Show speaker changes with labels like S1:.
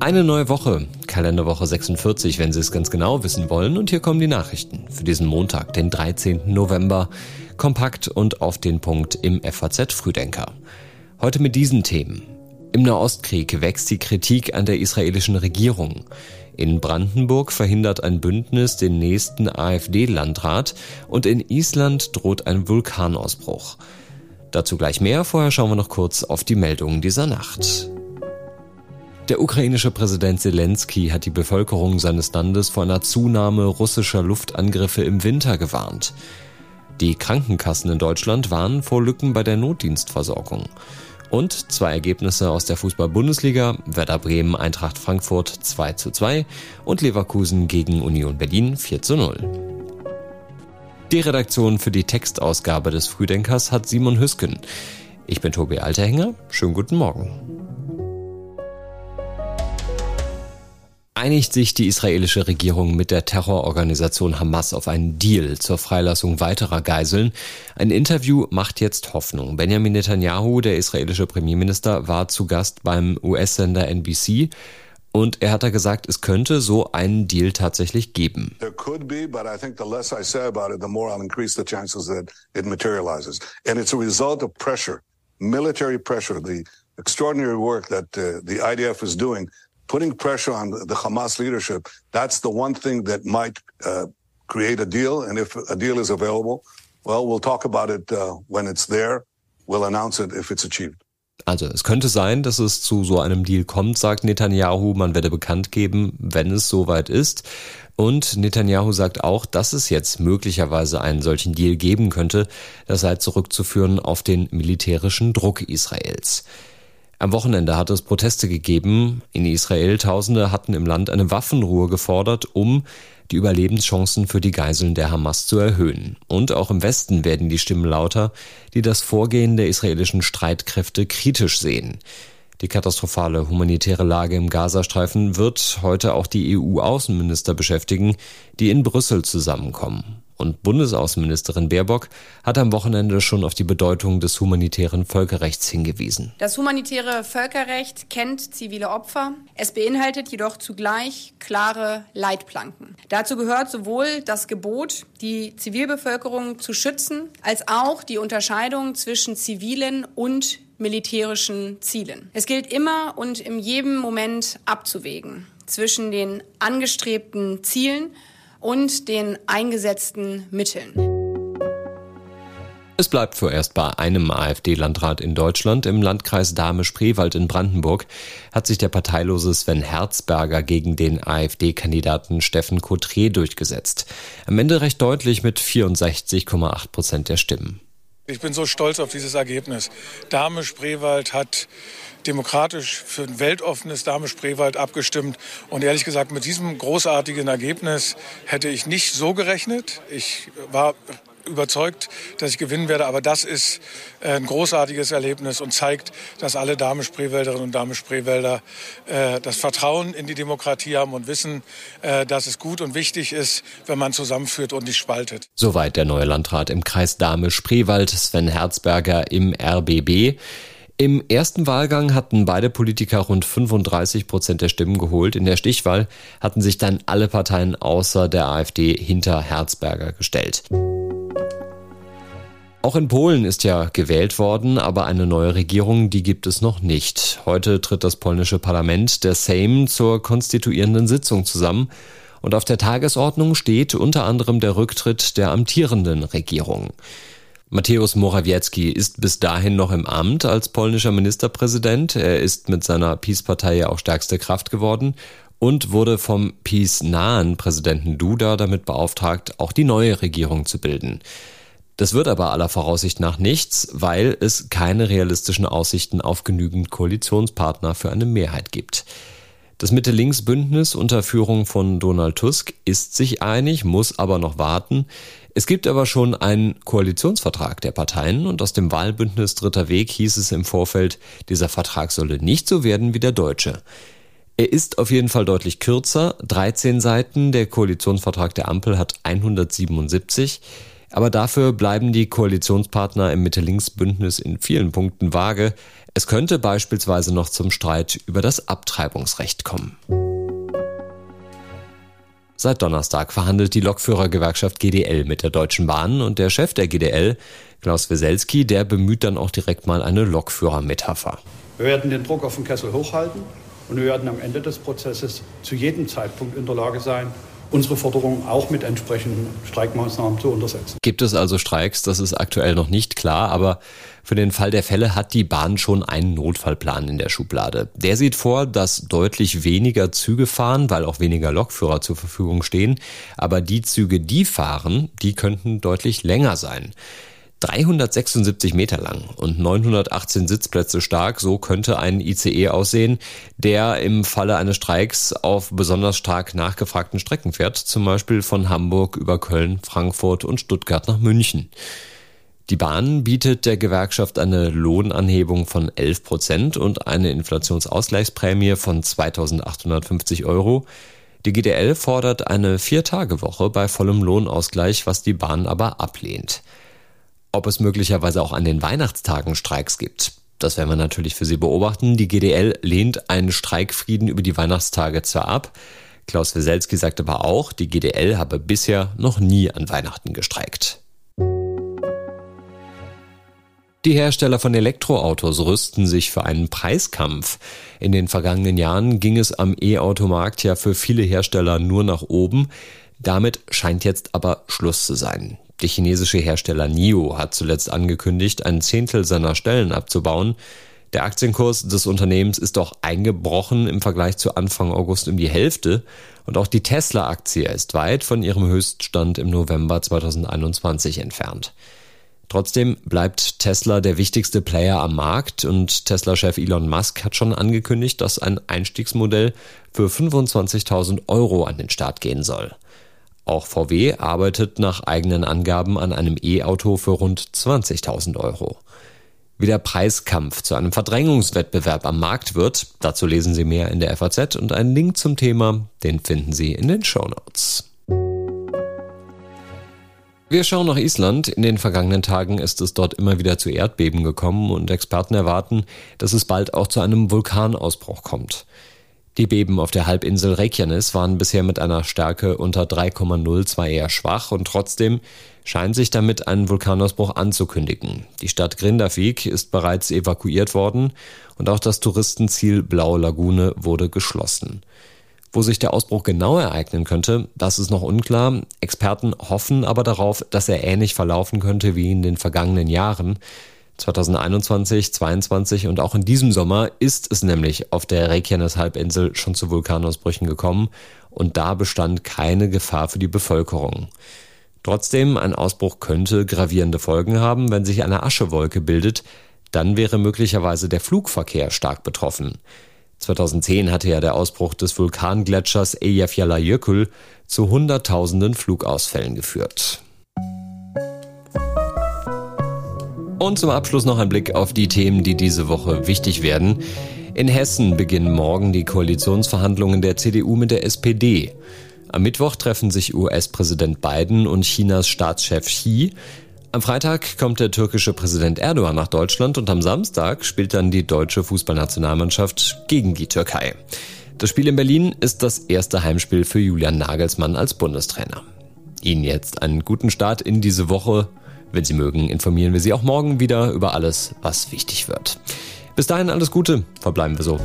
S1: Eine neue Woche, Kalenderwoche 46, wenn Sie es ganz genau wissen wollen. Und hier kommen die Nachrichten für diesen Montag, den 13. November. Kompakt und auf den Punkt im FAZ Frühdenker. Heute mit diesen Themen. Im Nahostkrieg wächst die Kritik an der israelischen Regierung. In Brandenburg verhindert ein Bündnis den nächsten AfD-Landrat und in Island droht ein Vulkanausbruch. Dazu gleich mehr, vorher schauen wir noch kurz auf die Meldungen dieser Nacht. Der ukrainische Präsident Zelensky hat die Bevölkerung seines Landes vor einer Zunahme russischer Luftangriffe im Winter gewarnt. Die Krankenkassen in Deutschland warnen vor Lücken bei der Notdienstversorgung. Und zwei Ergebnisse aus der Fußball-Bundesliga, Werder Bremen, Eintracht Frankfurt 2 zu 2 und Leverkusen gegen Union Berlin 4 zu 0. Die Redaktion für die Textausgabe des Frühdenkers hat Simon Hüsken. Ich bin Tobi Alterhänger, schönen guten Morgen. einigt sich die israelische Regierung mit der Terrororganisation Hamas auf einen Deal zur Freilassung weiterer Geiseln. Ein Interview macht jetzt Hoffnung. Benjamin Netanyahu, der israelische Premierminister, war zu Gast beim US-Sender NBC. Und er hat da gesagt, es könnte so einen Deal tatsächlich geben. There could be, but I think the less I say about it, the more I'll increase the chances that it materializes. And it's a result of pressure, military pressure, the extraordinary work that uh, the IDF is doing putting pressure on the Hamas leadership, that's the one thing that might uh, create a deal. And if a deal is available, well, we'll talk about it uh, when it's there. We'll announce it if it's achieved. Also es könnte sein, dass es zu so einem Deal kommt, sagt Netanyahu. Man werde bekannt geben, wenn es soweit ist. Und Netanyahu sagt auch, dass es jetzt möglicherweise einen solchen Deal geben könnte. Das sei zurückzuführen auf den militärischen Druck Israels. Am Wochenende hat es Proteste gegeben. In Israel Tausende hatten im Land eine Waffenruhe gefordert, um die Überlebenschancen für die Geiseln der Hamas zu erhöhen. Und auch im Westen werden die Stimmen lauter, die das Vorgehen der israelischen Streitkräfte kritisch sehen. Die katastrophale humanitäre Lage im Gazastreifen wird heute auch die EU-Außenminister beschäftigen, die in Brüssel zusammenkommen. Und Bundesaußenministerin Baerbock hat am Wochenende schon auf die Bedeutung des humanitären Völkerrechts hingewiesen.
S2: Das humanitäre Völkerrecht kennt zivile Opfer. Es beinhaltet jedoch zugleich klare Leitplanken. Dazu gehört sowohl das Gebot, die Zivilbevölkerung zu schützen, als auch die Unterscheidung zwischen zivilen und militärischen Zielen. Es gilt immer und in jedem Moment abzuwägen zwischen den angestrebten Zielen und den eingesetzten Mitteln.
S1: Es bleibt vorerst bei einem AfD-Landrat in Deutschland. Im Landkreis Dahme-Spreewald in Brandenburg hat sich der parteilose Sven Herzberger gegen den AfD-Kandidaten Steffen Cotré durchgesetzt. Am Ende recht deutlich mit 64,8 Prozent der Stimmen.
S3: Ich bin so stolz auf dieses Ergebnis. Dame Spreewald hat demokratisch für ein weltoffenes Dame Spreewald abgestimmt. Und ehrlich gesagt, mit diesem großartigen Ergebnis hätte ich nicht so gerechnet. Ich war überzeugt, dass ich gewinnen werde. Aber das ist äh, ein großartiges Erlebnis und zeigt, dass alle Dame Spreewälderinnen und Dame Spreewälder äh, das Vertrauen in die Demokratie haben und wissen, äh, dass es gut und wichtig ist, wenn man zusammenführt und nicht spaltet.
S1: Soweit der neue Landrat im Kreis Dame Spreewald, Sven Herzberger im RBB. Im ersten Wahlgang hatten beide Politiker rund 35 Prozent der Stimmen geholt. In der Stichwahl hatten sich dann alle Parteien außer der AfD hinter Herzberger gestellt. Auch in Polen ist ja gewählt worden, aber eine neue Regierung, die gibt es noch nicht. Heute tritt das polnische Parlament, der Sejm, zur konstituierenden Sitzung zusammen. Und auf der Tagesordnung steht unter anderem der Rücktritt der amtierenden Regierung. Mateusz Morawiecki ist bis dahin noch im Amt als polnischer Ministerpräsident. Er ist mit seiner Peace-Partei ja auch stärkste Kraft geworden und wurde vom Peace-nahen Präsidenten Duda damit beauftragt, auch die neue Regierung zu bilden. Das wird aber aller Voraussicht nach nichts, weil es keine realistischen Aussichten auf genügend Koalitionspartner für eine Mehrheit gibt. Das Mitte-Links-Bündnis unter Führung von Donald Tusk ist sich einig, muss aber noch warten. Es gibt aber schon einen Koalitionsvertrag der Parteien und aus dem Wahlbündnis Dritter Weg hieß es im Vorfeld, dieser Vertrag solle nicht so werden wie der deutsche. Er ist auf jeden Fall deutlich kürzer, 13 Seiten, der Koalitionsvertrag der Ampel hat 177. Aber dafür bleiben die Koalitionspartner im Mitte-Links-Bündnis in vielen Punkten vage. Es könnte beispielsweise noch zum Streit über das Abtreibungsrecht kommen. Seit Donnerstag verhandelt die Lokführergewerkschaft GDL mit der Deutschen Bahn und der Chef der GDL, Klaus Weselski, der bemüht dann auch direkt mal eine Lokführermetapher.
S4: Wir werden den Druck auf den Kessel hochhalten und wir werden am Ende des Prozesses zu jedem Zeitpunkt in der Lage sein, unsere Forderungen auch mit entsprechenden Streikmaßnahmen zu untersetzen.
S1: Gibt es also Streiks? Das ist aktuell noch nicht klar, aber für den Fall der Fälle hat die Bahn schon einen Notfallplan in der Schublade. Der sieht vor, dass deutlich weniger Züge fahren, weil auch weniger Lokführer zur Verfügung stehen, aber die Züge, die fahren, die könnten deutlich länger sein. 376 Meter lang und 918 Sitzplätze stark, so könnte ein ICE aussehen, der im Falle eines Streiks auf besonders stark nachgefragten Strecken fährt, zum Beispiel von Hamburg über Köln, Frankfurt und Stuttgart nach München. Die Bahn bietet der Gewerkschaft eine Lohnanhebung von 11 Prozent und eine Inflationsausgleichsprämie von 2850 Euro. Die GDL fordert eine Vier-Tage-Woche bei vollem Lohnausgleich, was die Bahn aber ablehnt. Ob es möglicherweise auch an den Weihnachtstagen Streiks gibt, das werden wir natürlich für Sie beobachten. Die GDL lehnt einen Streikfrieden über die Weihnachtstage zwar ab. Klaus Weselski sagt aber auch, die GDL habe bisher noch nie an Weihnachten gestreikt. Die Hersteller von Elektroautos rüsten sich für einen Preiskampf. In den vergangenen Jahren ging es am E-Automarkt ja für viele Hersteller nur nach oben. Damit scheint jetzt aber Schluss zu sein. Der chinesische Hersteller NIO hat zuletzt angekündigt, ein Zehntel seiner Stellen abzubauen. Der Aktienkurs des Unternehmens ist doch eingebrochen im Vergleich zu Anfang August um die Hälfte und auch die Tesla-Aktie ist weit von ihrem Höchststand im November 2021 entfernt. Trotzdem bleibt Tesla der wichtigste Player am Markt und Tesla-Chef Elon Musk hat schon angekündigt, dass ein Einstiegsmodell für 25.000 Euro an den Start gehen soll. Auch VW arbeitet nach eigenen Angaben an einem E-Auto für rund 20.000 Euro. Wie der Preiskampf zu einem Verdrängungswettbewerb am Markt wird, dazu lesen Sie mehr in der FAZ und einen Link zum Thema, den finden Sie in den Show Notes. Wir schauen nach Island. In den vergangenen Tagen ist es dort immer wieder zu Erdbeben gekommen und Experten erwarten, dass es bald auch zu einem Vulkanausbruch kommt. Die Beben auf der Halbinsel Reykjanes waren bisher mit einer Stärke unter 3,0 zwar eher schwach und trotzdem scheint sich damit ein Vulkanausbruch anzukündigen. Die Stadt Grindavik ist bereits evakuiert worden und auch das Touristenziel Blaue Lagune wurde geschlossen. Wo sich der Ausbruch genau ereignen könnte, das ist noch unklar. Experten hoffen aber darauf, dass er ähnlich verlaufen könnte wie in den vergangenen Jahren. 2021, 2022 und auch in diesem Sommer ist es nämlich auf der Reykjanes-Halbinsel schon zu Vulkanausbrüchen gekommen und da bestand keine Gefahr für die Bevölkerung. Trotzdem, ein Ausbruch könnte gravierende Folgen haben, wenn sich eine Aschewolke bildet, dann wäre möglicherweise der Flugverkehr stark betroffen. 2010 hatte ja der Ausbruch des Vulkangletschers Eyjafjallajökull zu Hunderttausenden Flugausfällen geführt. Und zum Abschluss noch ein Blick auf die Themen, die diese Woche wichtig werden. In Hessen beginnen morgen die Koalitionsverhandlungen der CDU mit der SPD. Am Mittwoch treffen sich US-Präsident Biden und Chinas Staatschef Xi. Am Freitag kommt der türkische Präsident Erdogan nach Deutschland und am Samstag spielt dann die deutsche Fußballnationalmannschaft gegen die Türkei. Das Spiel in Berlin ist das erste Heimspiel für Julian Nagelsmann als Bundestrainer. Ihnen jetzt einen guten Start in diese Woche. Wenn Sie mögen, informieren wir Sie auch morgen wieder über alles, was wichtig wird. Bis dahin alles Gute, verbleiben wir so.